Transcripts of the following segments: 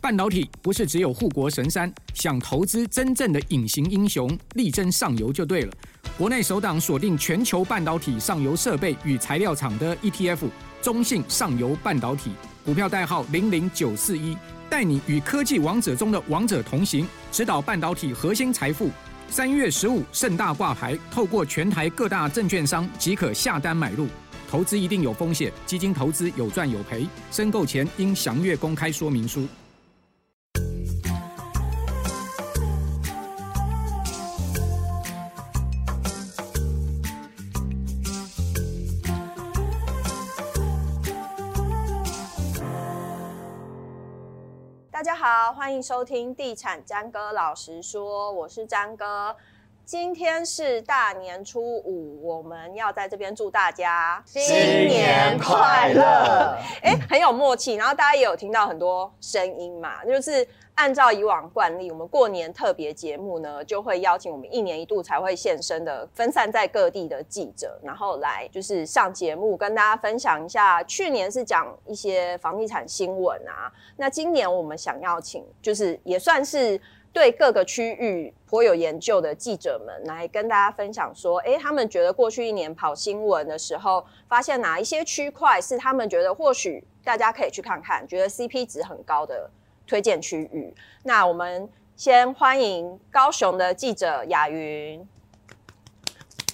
半导体不是只有护国神山，想投资真正的隐形英雄，力争上游就对了。国内首档锁定全球半导体上游设备与材料厂的 ETF，中信上游半导体，股票代号零零九四一，带你与科技王者中的王者同行，指导半导体核心财富。三月十五盛大挂牌，透过全台各大证券商即可下单买入。投资一定有风险，基金投资有赚有赔，申购前应详阅公开说明书。大家好，欢迎收听《地产詹哥老实说》，我是詹哥。今天是大年初五，我们要在这边祝大家新年快乐。哎，很有默契。然后大家也有听到很多声音嘛，就是按照以往惯例，我们过年特别节目呢，就会邀请我们一年一度才会现身的分散在各地的记者，然后来就是上节目跟大家分享一下。去年是讲一些房地产新闻啊，那今年我们想要请，就是也算是。对各个区域颇有研究的记者们来跟大家分享说，诶，他们觉得过去一年跑新闻的时候，发现哪一些区块是他们觉得或许大家可以去看看，觉得 CP 值很高的推荐区域。那我们先欢迎高雄的记者雅云。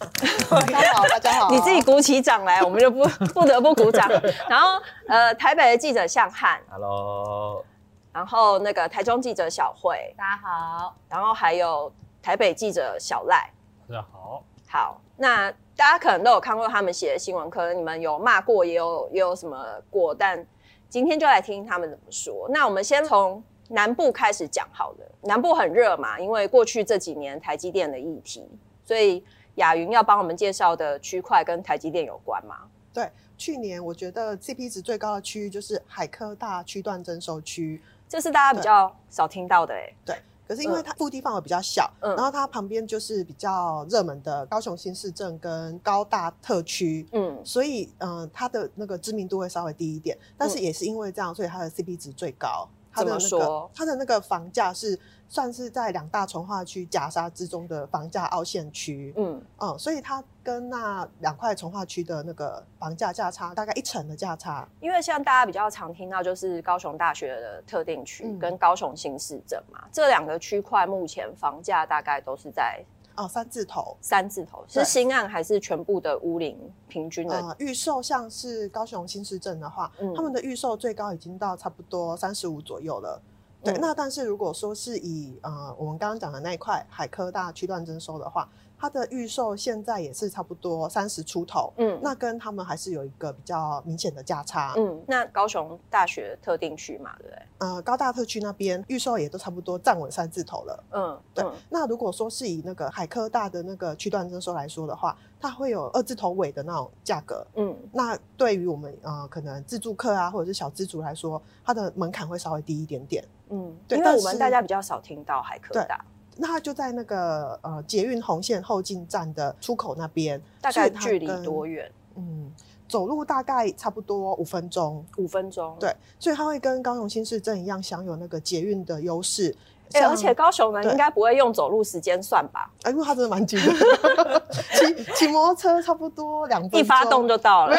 大家好，大家好。你自己鼓起掌来，我们就不 不得不鼓掌。然后，呃，台北的记者向汉，Hello。然后那个台中记者小慧，大家好。然后还有台北记者小赖，大家好。好，那大家可能都有看过他们写的新闻，可能你们有骂过，也有也有什么过，但今天就来听听他们怎么说。那我们先从南部开始讲好了。南部很热嘛，因为过去这几年台积电的议题，所以雅云要帮我们介绍的区块跟台积电有关吗？对，去年我觉得 CP 值最高的区域就是海科大区段征收区。这是大家比较少听到的哎，对，可是因为它腹地范围比较小，嗯，然后它旁边就是比较热门的高雄新市镇跟高大特区，嗯，所以嗯、呃，它的那个知名度会稍微低一点，但是也是因为这样，所以它的 CP 值最高。它的那个它的那个房价是算是在两大从化区夹杀之中的房价凹陷区，嗯嗯，所以它跟那两块从化区的那个房价价差大概一成的价差。因为像大家比较常听到就是高雄大学的特定区跟高雄新市镇嘛，嗯、这两个区块目前房价大概都是在。哦，三字头，三字头是新案还是全部的屋龄平均的？呃，预售像是高雄新市镇的话，嗯，他们的预售最高已经到差不多三十五左右了。对，嗯，那但是如果说是以呃我们刚刚讲的那一块海科大区段征收的话。它的预售现在也是差不多三十出头，嗯，那跟他们还是有一个比较明显的价差，嗯，那高雄大学特定区嘛，对不对？呃，高大特区那边预售也都差不多站稳三字头了，嗯，对。嗯、那如果说是以那个海科大的那个区段征收来说的话，它会有二字头尾的那种价格，嗯，那对于我们呃可能自住客啊或者是小资族来说，它的门槛会稍微低一点点，嗯，对，因为我们大家比较少听到海科大。那它就在那个呃捷运红线后进站的出口那边，大概距离多远？嗯，走路大概差不多五分钟。五分钟，对，所以它会跟高雄新市镇一样享有那个捷运的优势。哎、欸，而且高雄人应该不会用走路时间算吧？哎、欸，因为它真的蛮近的，骑骑摩托车差不多两分钟，一发动就到了，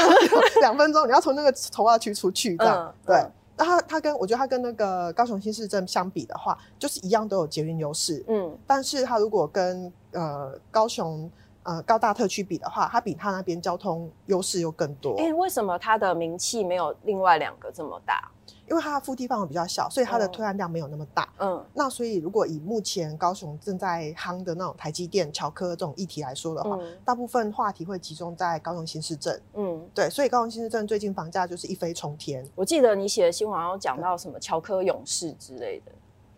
两分钟。你要从那个重划区出去，这样、嗯、对。那它它跟我觉得它跟那个高雄新市镇相比的话，就是一样都有捷运优势，嗯，但是它如果跟呃高雄呃高大特区比的话，它比它那边交通优势又更多。哎，为什么它的名气没有另外两个这么大？因为它的腹地范围比较小，所以它的推案量没有那么大。嗯，那所以如果以目前高雄正在夯的那种台积电、乔科这种议题来说的话，嗯、大部分话题会集中在高雄新市镇。嗯，对，所以高雄新市镇最近房价就是一飞冲天。我记得你写的新闻好像讲到什么乔科勇士之类的。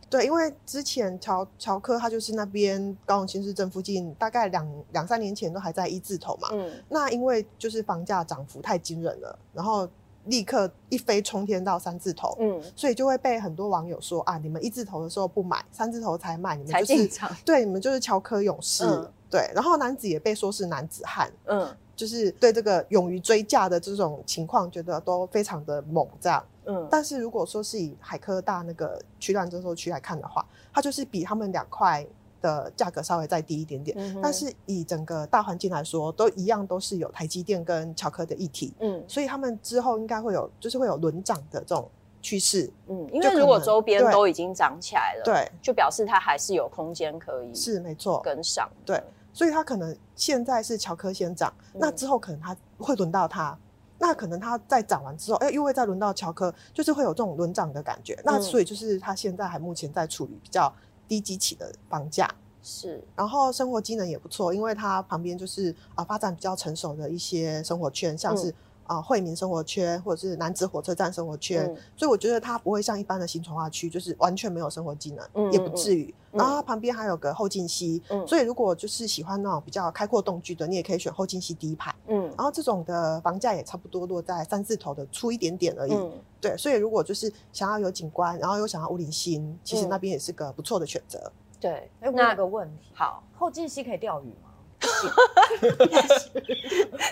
对，因为之前乔乔科他就是那边高雄新市镇附近，大概两两三年前都还在一字头嘛。嗯，那因为就是房价涨幅太惊人了，然后。立刻一飞冲天到三字头，嗯，所以就会被很多网友说啊，你们一字头的时候不买，三字头才买，你们就是对，你们就是乔科勇士，嗯、对。然后男子也被说是男子汉，嗯，就是对这个勇于追价的这种情况，觉得都非常的猛，这样，嗯，但是如果说是以海科大那个区段征收区来看的话，它就是比他们两块的价格稍微再低一点点。嗯、哼但是以整个大环境来说，都一样都是有台积电跟巧科的议题。嗯，所以他们之后应该会有，就是会有轮涨的这种趋势。嗯，因为如果周边都已经涨起来了，对，就表示它还是有空间可以是没错跟上。对，所以它可能现在是乔科先涨，嗯、那之后可能它会轮到它。那可能它在涨完之后，哎、欸，又会再轮到乔科，就是会有这种轮涨的感觉。嗯、那所以就是它现在还目前在处于比较低基期的房价，是。然后生活机能也不错，因为它旁边就是啊发展比较成熟的一些生活圈，像是、嗯。啊，惠民生活圈或者是南子火车站生活圈，嗯、所以我觉得它不会像一般的新从化区，就是完全没有生活机能，嗯、也不至于。嗯、然后它旁边还有个后劲溪，嗯、所以如果就是喜欢那种比较开阔动距的，你也可以选后劲溪第一排。嗯，然后这种的房价也差不多落在三四头的出一点点而已。嗯、对，所以如果就是想要有景观，然后又想要屋林新，其实那边也是个不错的选择。对，哎，我有个问题，好，后劲溪可以钓鱼吗？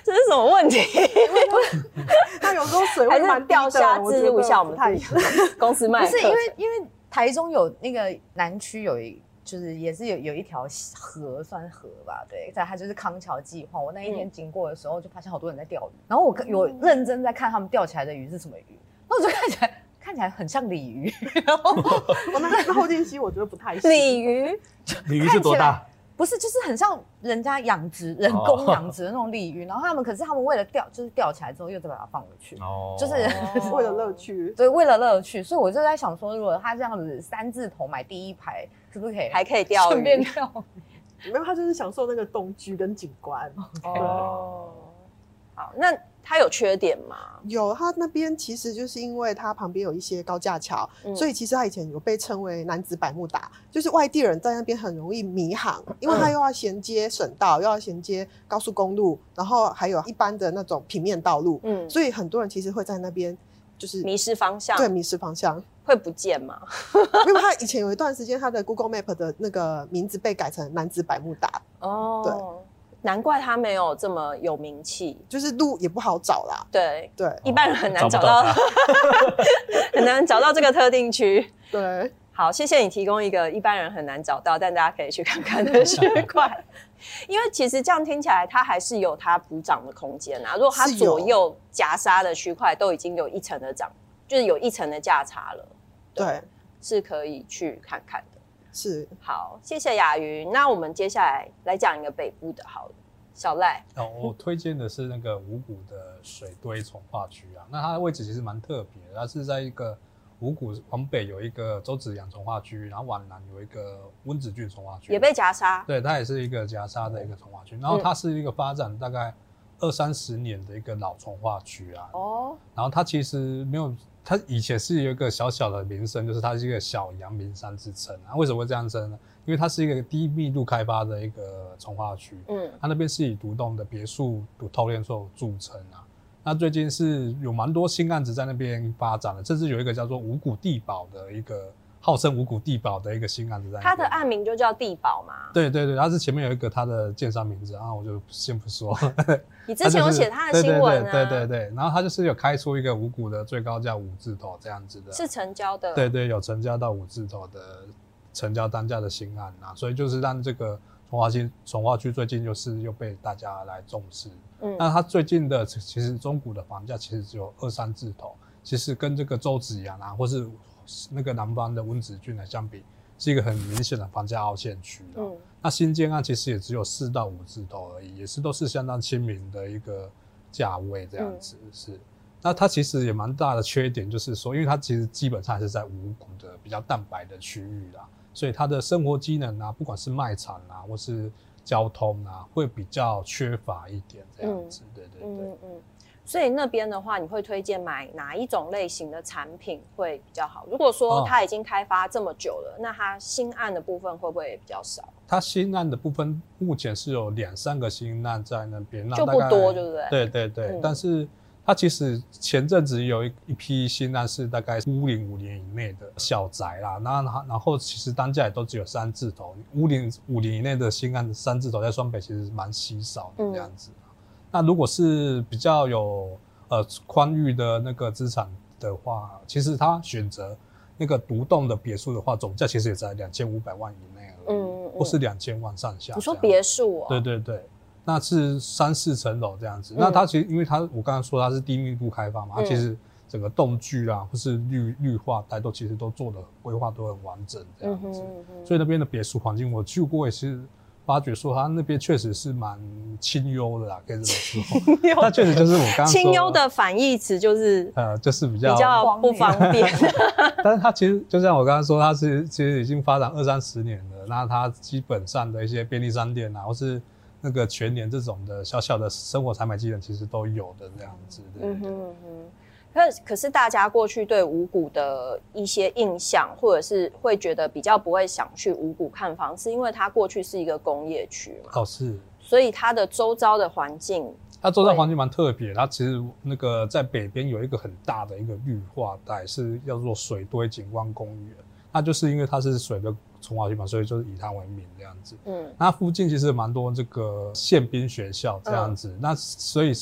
这是什么问题？他有时候水会蛮掉下，置入一下我们太 公司卖。不是因为因为台中有那个南区有一就是也是有有一条河算河吧，对，在它就是康桥计划。我那一天经过的时候就发现好多人在钓鱼，然后我有认真在看他们钓起来的鱼是什么鱼，那我就看起来看起来很像鲤鱼。然后我们那后劲溪我觉得不太像鲤鱼，鲤鱼是多大？不是，就是很像人家养殖、人工养殖的那种鲤鱼，然后他们可是他们为了钓，就是钓起来之后又再把它放回去，哦就是 为了乐趣。对，为了乐趣，所以我就在想说，如果他这样子三字头买第一排，是不是可以还可以钓鱼？顺便钓鱼？没有，他就是享受那个栋距跟景观。哦，好，那。它有缺点吗？有，它那边其实就是因为它旁边有一些高架桥，嗯、所以其实它以前有被称为男子百慕达，就是外地人在那边很容易迷航，因为它又要衔接省道，嗯、又要衔接高速公路，然后还有一般的那种平面道路，嗯，所以很多人其实会在那边就是迷失方向，对，迷失方向会不见吗？因为他以前有一段时间，他的 Google Map 的那个名字被改成男子百慕达，哦，对。难怪他没有这么有名气，就是路也不好找啦。对对，一般人很难找到，很难找到这个特定区。对，好，谢谢你提供一个一般人很难找到，但大家可以去看看的区块。因为其实这样听起来，它还是有它补涨的空间啊。如果它左右夹杀的区块都已经有一层的涨，就是有一层的价差了，对，对是可以去看看的。是，好，谢谢雅云。那我们接下来来讲一个北部的，好了，小赖。哦，我推荐的是那个五股的水堆从化区啊。那它的位置其实蛮特别的，它是在一个五股往北有一个周子阳从化区，然后往南有一个温子俊从化区，也被夹杀。对，它也是一个夹杀的一个从化区。然后它是一个发展大概二三十年的一个老从化区啊。哦。然后它其实没有。它以前是有一个小小的名声，就是它是一个小阳明山之称啊。为什么会这样称呢？因为它是一个低密度开发的一个从化区，嗯，它那边是以独栋的别墅、独透天厝著称啊。那最近是有蛮多新案子在那边发展的，甚至有一个叫做五谷地堡的一个。号称五股地堡的一个新案子在，它的案名就叫地堡嘛？对对对，它是前面有一个它的建商名字然啊，我就先不说。你之前有写它的新闻啊？对对对，然后它就是有开出一个五股的最高价五字头这样子的，是成交的。对对，有成交到五字头的成交单价的新案啊，所以就是让这个从化区从化区最近就是又被大家来重视。嗯，那它最近的其实中古的房价其实只有二三字头，其实跟这个周子阳啊，或是。那个南方的温子郡来相比，是一个很明显的房价凹陷区。嗯，那新建案其实也只有四到五字头而已，也是都是相当亲民的一个价位这样子。嗯、是，那它其实也蛮大的缺点，就是说，因为它其实基本上还是在五股的比较蛋白的区域啦，所以它的生活机能啊，不管是卖场啊，或是交通啊，会比较缺乏一点这样子。嗯、对对对。嗯嗯所以那边的话，你会推荐买哪一种类型的产品会比较好？如果说它已经开发这么久了，哦、那它新案的部分会不会比较少？它新案的部分目前是有两三个新案在那边，就不多，对不对？对对对，嗯、但是它其实前阵子有一一批新案是大概五零五年以内的小宅啦，然后然后其实单价也都只有三字头，五零五年以内的新案三字头在双北其实蛮稀少的这样子。嗯那如果是比较有呃宽裕的那个资产的话，其实他选择那个独栋的别墅的话，总价其实也在两千五百万以内了，嗯，嗯，或是两千万上下。你说别墅哦？对对对，那是三四层楼这样子。嗯、那它其实因为它我刚刚说它是低密度开发嘛，它其实整个栋距啊，或是绿绿化带都其实都做的规划都很完整这样子。嗯嗯嗯、所以那边的别墅环境我去过也是。发觉说他那边确实是蛮清幽的啦，可以这么说。他确实就是我刚刚说清幽的反义词就是呃，就是比较比较不方便。但是它其实就像我刚刚说，它是其实已经发展二三十年了。那它基本上的一些便利商店啊，或是那个全年这种的小小的生活采买机能，其实都有的这样子。对对对。嗯哼嗯哼。可可是大家过去对五股的一些印象，或者是会觉得比较不会想去五股看房，是因为它过去是一个工业区嘛？哦，是。所以它的周遭的环境，它周遭环境蛮特别。它其实那个在北边有一个很大的一个绿化带，是叫做水堆景观公园。那就是因为它是水的重划区嘛，所以就是以它为名这样子。嗯。那附近其实蛮多这个宪兵学校这样子，嗯、那所以。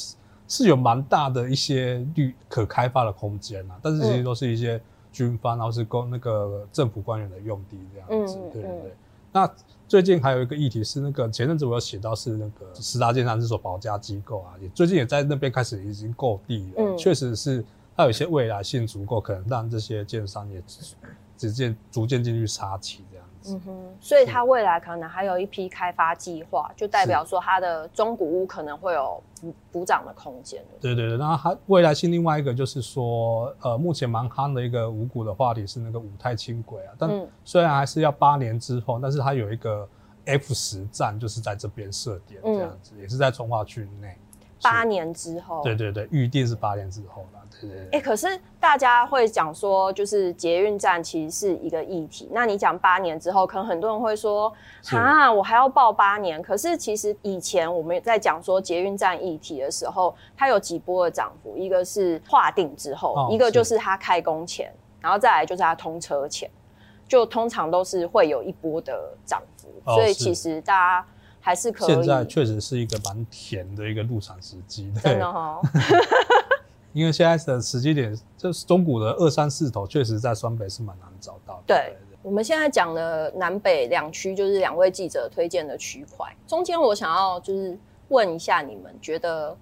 是有蛮大的一些绿可开发的空间啊，但是其实都是一些军方，然后是公那个政府官员的用地这样子，对对对。那最近还有一个议题是那个前阵子我有写到是那个十大建商这所保家机构啊，也最近也在那边开始已经购地了，确实是它有一些未来性足够，可能让这些建商也直接逐渐进去插旗这样。嗯哼，所以它未来可能还有一批开发计划，就代表说它的中古屋可能会有补补涨的空间。对对对，然后它未来性另外一个就是说，呃，目前蛮夯的一个五股的话题是那个五泰轻轨啊，但虽然还是要八年之后，但是它有一个 F 十站就是在这边设点这样子，嗯、也是在从化区内。八年之后，对对对，预定是八年之后了。对对对。哎、欸，可是大家会讲说，就是捷运站其实是一个议题。那你讲八年之后，可能很多人会说，啊，我还要报八年。可是其实以前我们在讲说捷运站议题的时候，它有几波的涨幅，一个是划定之后，哦、一个就是它开工前，然后再来就是它通车前，就通常都是会有一波的涨幅。哦、所以其实大家。还是可以。现在确实是一个蛮甜的一个入场时机，真的哈。因为现在的时机点，就是中股的二三四头，确实在双北是蛮难找到的。对，我们现在讲的南北两区，就是两位记者推荐的区块。中间我想要就是问一下，你们觉得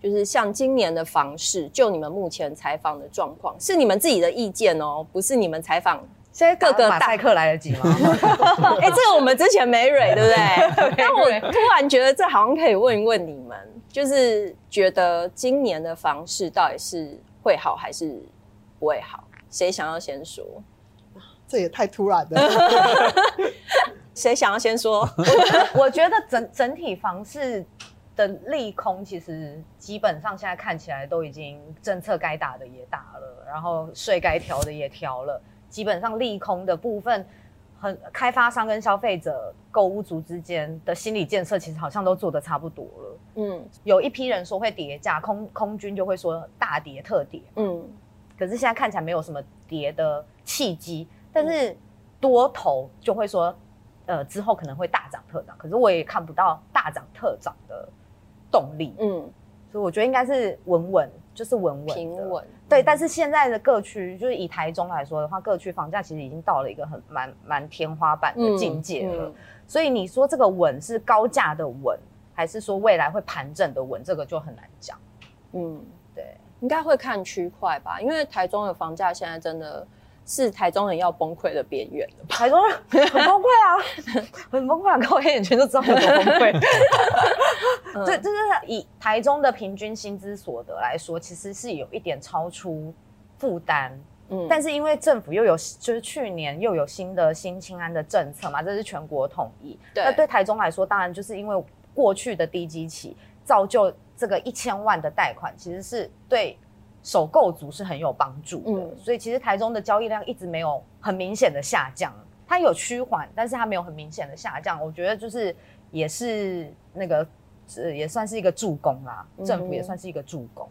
就是像今年的房市，就你们目前采访的状况，是你们自己的意见哦，不是你们采访。现在各个马赛克来得及吗？哎、欸，这个我们之前没蕊，对不对？但我突然觉得这好像可以问一问你们，就是觉得今年的房市到底是会好还是不会好？谁想要先说？这也太突然了。谁想要先说？我觉得整整体房市的利空，其实基本上现在看起来都已经政策该打的也打了，然后税该调的也调了。基本上利空的部分，很开发商跟消费者、购物族之间的心理建设，其实好像都做的差不多了。嗯，有一批人说会叠价，空空军就会说大叠特叠。嗯，可是现在看起来没有什么叠的契机，但是多头就会说，呃，之后可能会大涨特涨。可是我也看不到大涨特涨的动力。嗯，所以我觉得应该是稳稳，就是稳稳平稳。对，但是现在的各区，就是以台中来说的话，各区房价其实已经到了一个很蛮蛮天花板的境界了。嗯嗯、所以你说这个稳是高价的稳，还是说未来会盘整的稳，这个就很难讲。嗯，对，应该会看区块吧，因为台中的房价现在真的。是台中人要崩溃的边缘了。台中人很崩溃啊，很崩溃啊，看我黑眼圈就知道有多崩溃。对，就是以台中的平均薪资所得来说，其实是有一点超出负担。嗯，但是因为政府又有，就是去年又有新的新青安的政策嘛，这是全国统一。对，那对台中来说，当然就是因为过去的低基期，造就这个一千万的贷款，其实是对。首购族是很有帮助的，嗯、所以其实台中的交易量一直没有很明显的下降，它有趋缓，但是它没有很明显的下降。我觉得就是也是那个，呃，也算是一个助攻啦，嗯、政府也算是一个助攻。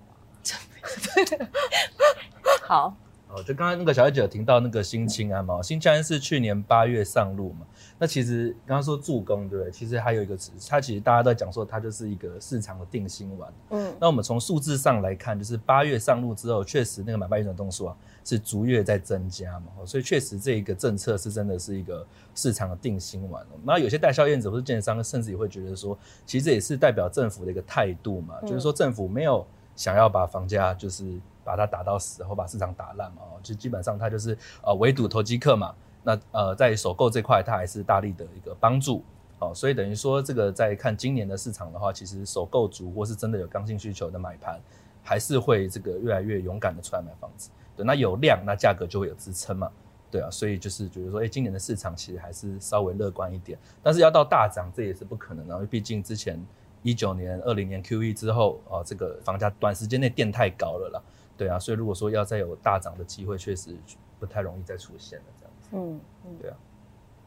好，哦，就刚刚那个小姐姐有听到那个新青安嘛？新青安是去年八月上路嘛？那其实刚刚说助攻对不对？其实还有一个词，它其实大家都在讲说它就是一个市场的定心丸。嗯，那我们从数字上来看，就是八月上路之后，确实那个买卖运转动数啊是逐月在增加嘛，所以确实这一个政策是真的是一个市场的定心丸。那有些代销业者或是建商，甚至也会觉得说，其实也是代表政府的一个态度嘛，就是说政府没有想要把房价就是。把它打到死，然后把市场打烂嘛？哦，就基本上它就是呃围堵投机客嘛。那呃在首购这块，它还是大力的一个帮助哦。所以等于说，这个在看今年的市场的话，其实首购族或是真的有刚性需求的买盘，还是会这个越来越勇敢的出来买房子。对，那有量，那价格就会有支撑嘛。对啊，所以就是觉得说，哎，今年的市场其实还是稍微乐观一点。但是要到大涨，这也是不可能的，因为毕竟之前一九年、二零年 QE 之后，哦，这个房价短时间内垫太高了啦。对啊，所以如果说要再有大涨的机会，确实不太容易再出现了这样子。嗯嗯，对啊。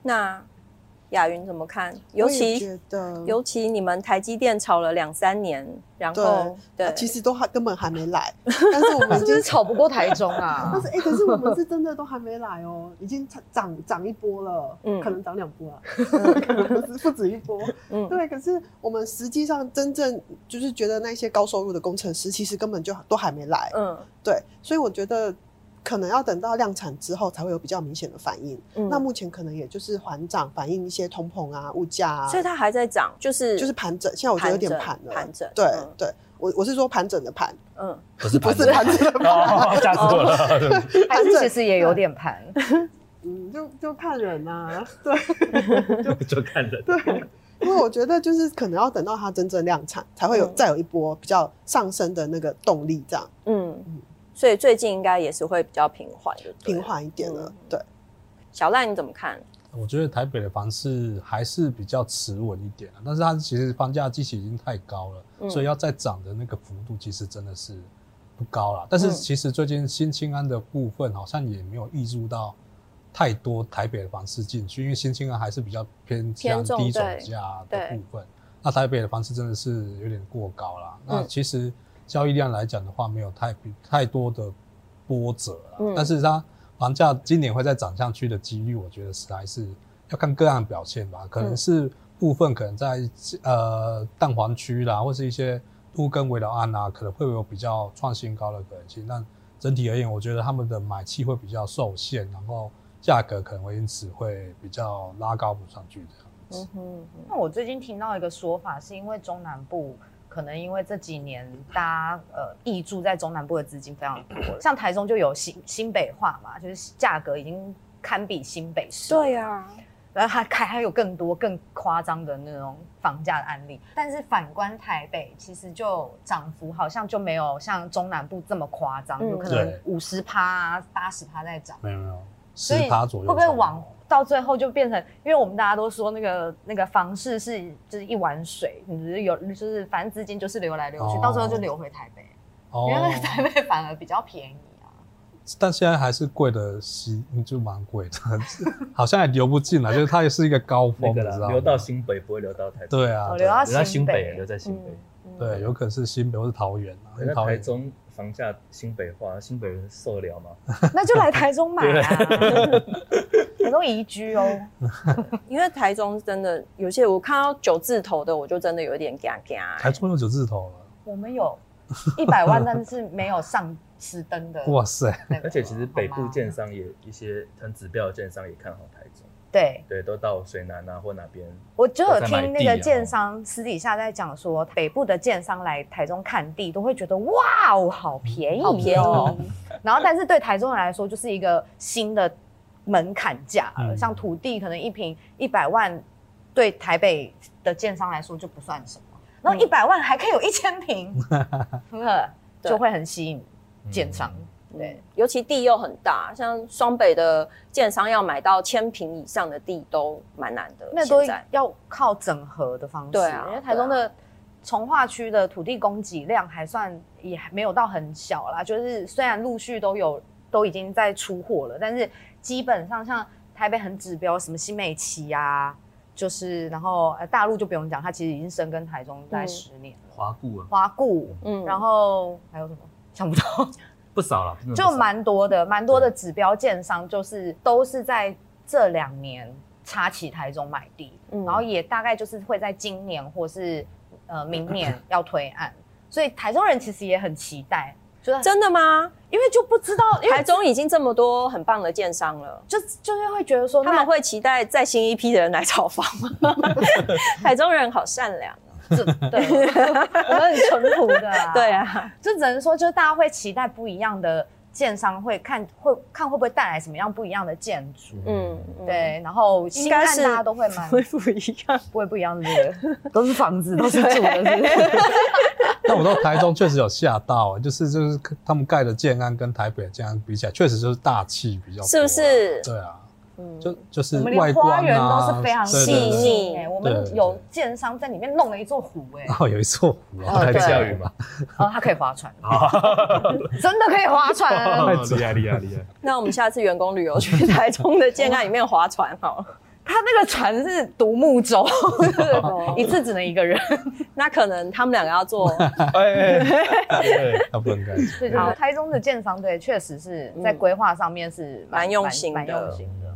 那雅云怎么看？尤其觉得，尤其你们台积电炒了两三年，然后对，对其实都还根本还没来，但是我们就是炒不过台中啊。但是哎、欸，可是我们是真的都还没来哦，已经涨涨一波了，嗯，可能涨两波了，嗯、可能不是不止一波。嗯，对。可是我们实际上真正就是觉得那些高收入的工程师，其实根本就都还没来。嗯，对。所以我觉得。可能要等到量产之后才会有比较明显的反应。嗯，那目前可能也就是缓涨，反映一些通膨啊、物价啊。所以它还在涨，就是就是盘整。现在我觉得有点盘了。盘整。对、嗯、对，我我是说盘整的盘。嗯，不是盘整。不是盘整的盘。吓死我了。还是其实也有点盘。嗯，就就看人啊。对。就就看人。对，因为我觉得就是可能要等到它真正量产，才会有、嗯、再有一波比较上升的那个动力，这样。嗯嗯。所以最近应该也是会比较平缓，的平缓一点了。嗯、对，小赖你怎么看？我觉得台北的房市还是比较持稳一点，但是它其实房价基期已经太高了，嗯、所以要再涨的那个幅度其实真的是不高了。但是其实最近新青安的部分好像也没有挹注到太多台北的房市进去，因为新青安还是比较偏向低总价的部分。那台北的房市真的是有点过高了。那其实。交易量来讲的话，没有太太多的波折了。嗯、但是它房价今年会再涨上去的几率，我觉得是还是要看个案表现吧。可能是部分可能在呃蛋黄区啦，或是一些都更危老案啊，可能会有比较创新高的可能性。但整体而言，我觉得他们的买气会比较受限，然后价格可能会因此会比较拉高不上去这样子。嗯哼，那我最近听到一个说法，是因为中南部。可能因为这几年大家呃溢注在中南部的资金非常多，像台中就有新新北化嘛，就是价格已经堪比新北市。对呀、啊，然后还还还有更多更夸张的那种房价的案例。但是反观台北，其实就涨幅好像就没有像中南部这么夸张，有、嗯、可能五十趴、八十趴在涨。没有没有，十趴左右。会不会往？到最后就变成，因为我们大家都说那个那个房市是就是一碗水，你只是有就是反正资金就是流来流去，哦、到最后就流回台北，哦、因为台北反而比较便宜啊。但现在还是贵的西，就蛮贵的，好像也流不进来，就是它也是一个高峰，知道流到新北不会流到台北。对啊，流到新北，留在新北。对，有可能是新北或是桃园啊，因为台中房价新北化，新北人受得了吗？那就来台中买啊。台中 宜居哦，因为台中真的有些我看到九字头的，我就真的有点惊惊。台中有九字头了，我们有一百万，但是没有上实登的。哇塞！而且其实北部建商也一些很指标的建商也看好台中。对对，都到水南啊或哪边。我就有听那个建商私底下在讲说，北部的建商来台中看地，都会觉得哇哦，好便宜，好便宜。然后，但是对台中人来说，就是一个新的。门槛价了，嗯、像土地可能一平一百万，对台北的建商来说就不算什么。然后一百万还可以有一千平，就会很吸引建商。嗯、对，尤其地又很大，像双北的建商要买到千坪以上的地都蛮难的。那都要靠整合的方式。对啊，因为台中的从化区的土地供给量还算也还没有到很小啦，就是虽然陆续都有都已经在出货了，但是。基本上像台北很指标，什么新美齐啊，就是然后呃大陆就不用讲，它其实已经深耕台中大概十年了。华固啊，华固，嗯，然后还有什么想不到？不少了，就蛮多的，蛮多的指标建商就是都是在这两年插旗台中买地，嗯、然后也大概就是会在今年或是呃明年 要推案，所以台中人其实也很期待。真的吗？因为就不知道，台中已经这么多很棒的建商了，就就是会觉得说他们会期待再新一批的人来炒房吗？台中人好善良。对，我们很淳朴的、啊。对啊，就只能说，就是大家会期待不一样的建商，会看会看会不会带来什么样不一样的建筑。嗯，对。然后应该是大家都会买会不一样，不会不一样的，都是房子，都是住的。那我到台中确实有吓到，就是就是他们盖的建安跟台北的建安比起来，确实就是大气比较多，是不是？对啊。就就是外观花园都是非常细腻，哎我们有建商在里面弄了一座湖，哎，哦，有一座湖，还可以下雨吗？哦，它可以划船，真的可以划船，厉害厉害厉害！那我们下次员工旅游去台中的建案里面划船好了。他那个船是独木舟，一次只能一个人，那可能他们两个要坐。哎，他不能干。对，就是台中的建商，队，确实是在规划上面是蛮用心。蛮用心的。